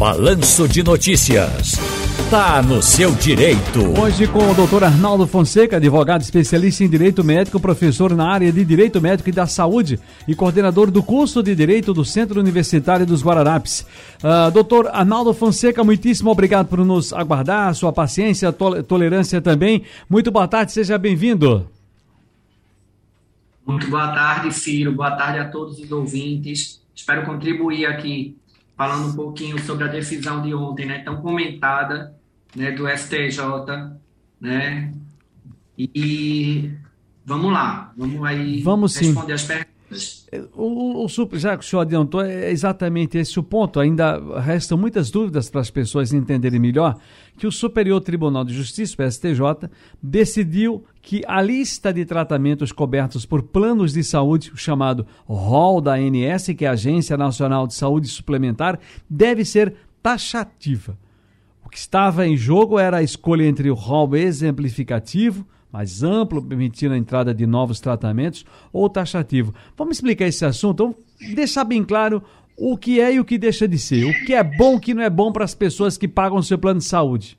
Balanço de Notícias. Tá no seu direito. Hoje com o doutor Arnaldo Fonseca, advogado especialista em direito médico, professor na área de direito médico e da saúde e coordenador do curso de direito do Centro Universitário dos Guararapes. Uh, doutor Arnaldo Fonseca, muitíssimo obrigado por nos aguardar, sua paciência, tol tolerância também. Muito boa tarde, seja bem-vindo. Muito boa tarde, Ciro. Boa tarde a todos os ouvintes. Espero contribuir aqui falando um pouquinho sobre a decisão de ontem, né, tão comentada né, do STJ, né? E vamos lá, vamos aí vamos responder sim. as perguntas. O, o, já que o senhor adiantou, é exatamente esse o ponto. Ainda restam muitas dúvidas para as pessoas entenderem melhor que o Superior Tribunal de Justiça, o STJ, decidiu que a lista de tratamentos cobertos por planos de saúde, o chamado ROL da ANS, que é a Agência Nacional de Saúde Suplementar, deve ser taxativa. O que estava em jogo era a escolha entre o rol exemplificativo, mais amplo, permitindo a entrada de novos tratamentos, ou taxativo. Vamos explicar esse assunto? Vamos deixar bem claro o que é e o que deixa de ser. O que é bom e o que não é bom para as pessoas que pagam o seu plano de saúde.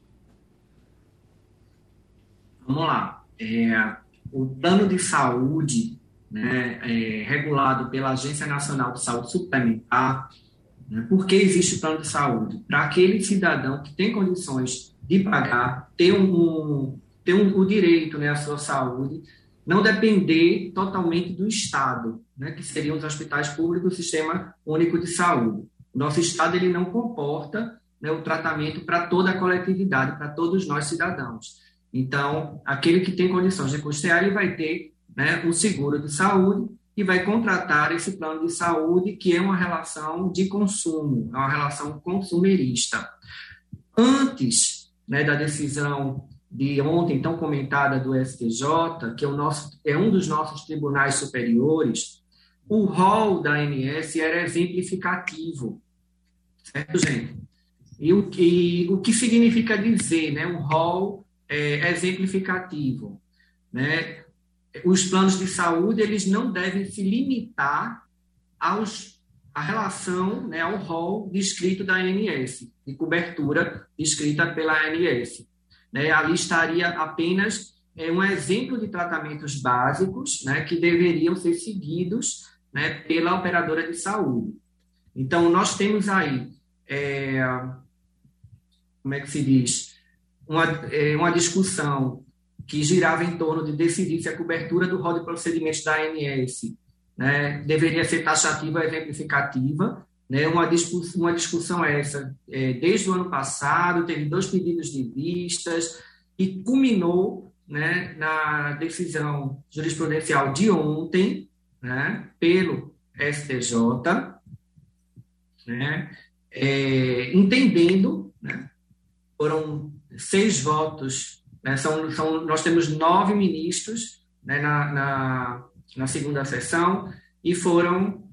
Vamos lá. É, o plano de saúde né, é regulado pela Agência Nacional de Saúde Suplementar né? Por que existe o plano de saúde? Para aquele cidadão que tem condições de pagar, ter, um, ter um, o direito né, à sua saúde, não depender totalmente do Estado, né, que seriam os hospitais públicos, o Sistema Único de Saúde. O nosso Estado ele não comporta né, o tratamento para toda a coletividade, para todos nós cidadãos. Então, aquele que tem condições de custear, ele vai ter né, um seguro de saúde e vai contratar esse plano de saúde, que é uma relação de consumo, é uma relação consumerista. Antes né, da decisão de ontem, tão comentada do STJ, que é, o nosso, é um dos nossos tribunais superiores, o rol da ANS era exemplificativo, certo, gente? E o que, o que significa dizer, né, um rol é, exemplificativo? Né? os planos de saúde eles não devem se limitar aos a relação, né, ao rol descrito da ANS, de cobertura descrita pela ANS. Né, ali estaria apenas é, um exemplo de tratamentos básicos né, que deveriam ser seguidos né, pela operadora de saúde. Então, nós temos aí, é, como é que se diz, uma, é, uma discussão que girava em torno de decidir se a cobertura do rol de procedimentos da ANS né, deveria ser taxativa ou exemplificativa. Né, uma, discussão, uma discussão essa, é, desde o ano passado, teve dois pedidos de vistas e culminou né, na decisão jurisprudencial de ontem, né, pelo STJ, né, é, entendendo, né, foram seis votos né? São, são, nós temos nove ministros né, na, na, na, segunda sessão e foram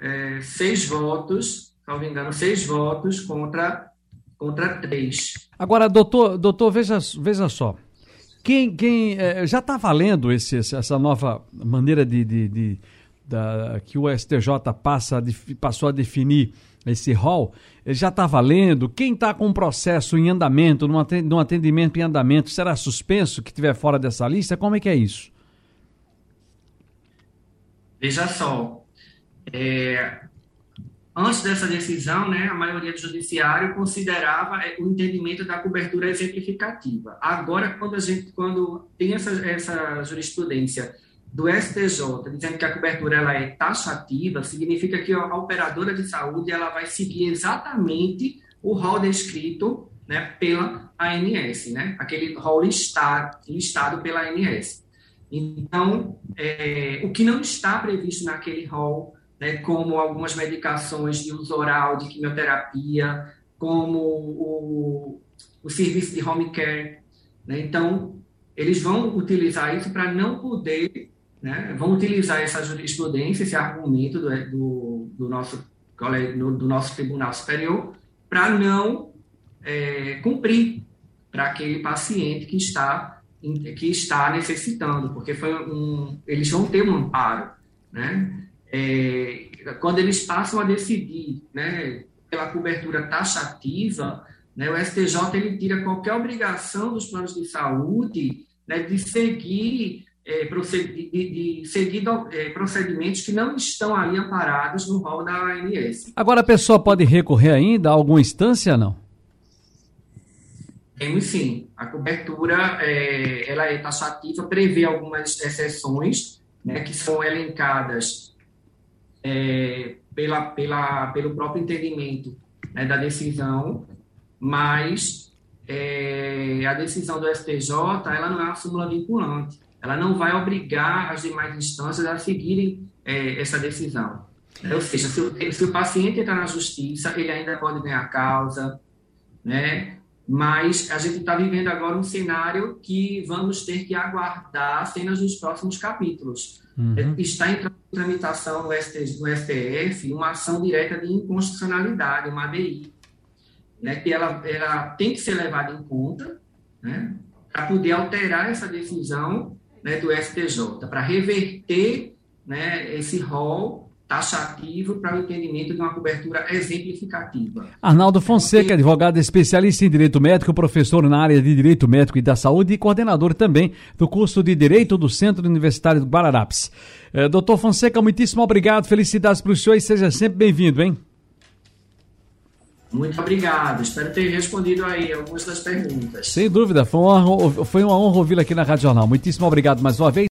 é, seis votos, se não me engano, seis votos contra, contra três. Agora, doutor, doutor veja, veja só. Quem, quem é, já está valendo esse, essa nova maneira de, de, de da, que o STJ passa, passou a definir esse rol, já está valendo? Quem está com um processo em andamento, num atendimento em andamento, será suspenso que estiver fora dessa lista? Como é que é isso? Veja só, é, antes dessa decisão, né, a maioria do judiciário considerava é, o entendimento da cobertura exemplificativa. Agora, quando a gente, quando tem essa, essa jurisprudência do STJ dizendo que a cobertura ela é taxativa, significa que a operadora de saúde ela vai seguir exatamente o rol descrito né, pela ANS, né, aquele rol listado, listado pela ANS. Então, é, o que não está previsto naquele rol, né, como algumas medicações de uso oral, de quimioterapia, como o, o serviço de home care. Né, então, eles vão utilizar isso para não poder né, vão utilizar essa jurisprudência, esse argumento do, do, do nosso, do nosso Tribunal Superior, para não é, cumprir para aquele paciente que está, que está necessitando, porque foi um, eles vão ter um amparo. Né? É, quando eles passam a decidir, né, pela cobertura taxativa, né, o STJ ele tira qualquer obrigação dos planos de saúde né, de seguir, é, de, de seguir é, procedimentos que não estão ali amparados no rol da ANS. Agora a pessoa pode recorrer ainda a alguma instância, não? Temos sim. A cobertura é, ela é taxativa, prevê algumas exceções né, que são elencadas é, pela, pela, pelo próprio entendimento né, da decisão, mas é, a decisão do STJ ela não é uma súmula vinculante. Ela não vai obrigar as demais instâncias a seguirem é, essa decisão. Ou seja, se se o paciente entrar na justiça, ele ainda pode ganhar causa, né? Mas a gente está vivendo agora um cenário que vamos ter que aguardar cenas nos próximos capítulos. Uhum. Está em tramitação no STF uma ação direta de inconstitucionalidade, uma ADI, né, que ela, ela tem que ser levada em conta né, para poder alterar essa decisão né, do STJ, para reverter né, esse rol taxativo para o entendimento de uma cobertura exemplificativa. Arnaldo Fonseca, advogado especialista em direito médico, professor na área de direito médico e da saúde e coordenador também do curso de direito do Centro Universitário do Guararapes. Eh, doutor Fonseca, muitíssimo obrigado, felicidades para o senhor e seja sempre bem-vindo, hein? Muito obrigado. Espero ter respondido aí algumas das perguntas. Sem dúvida, foi uma, foi uma honra ouvi-lo aqui na Rádio Jornal. Muitíssimo obrigado mais uma vez.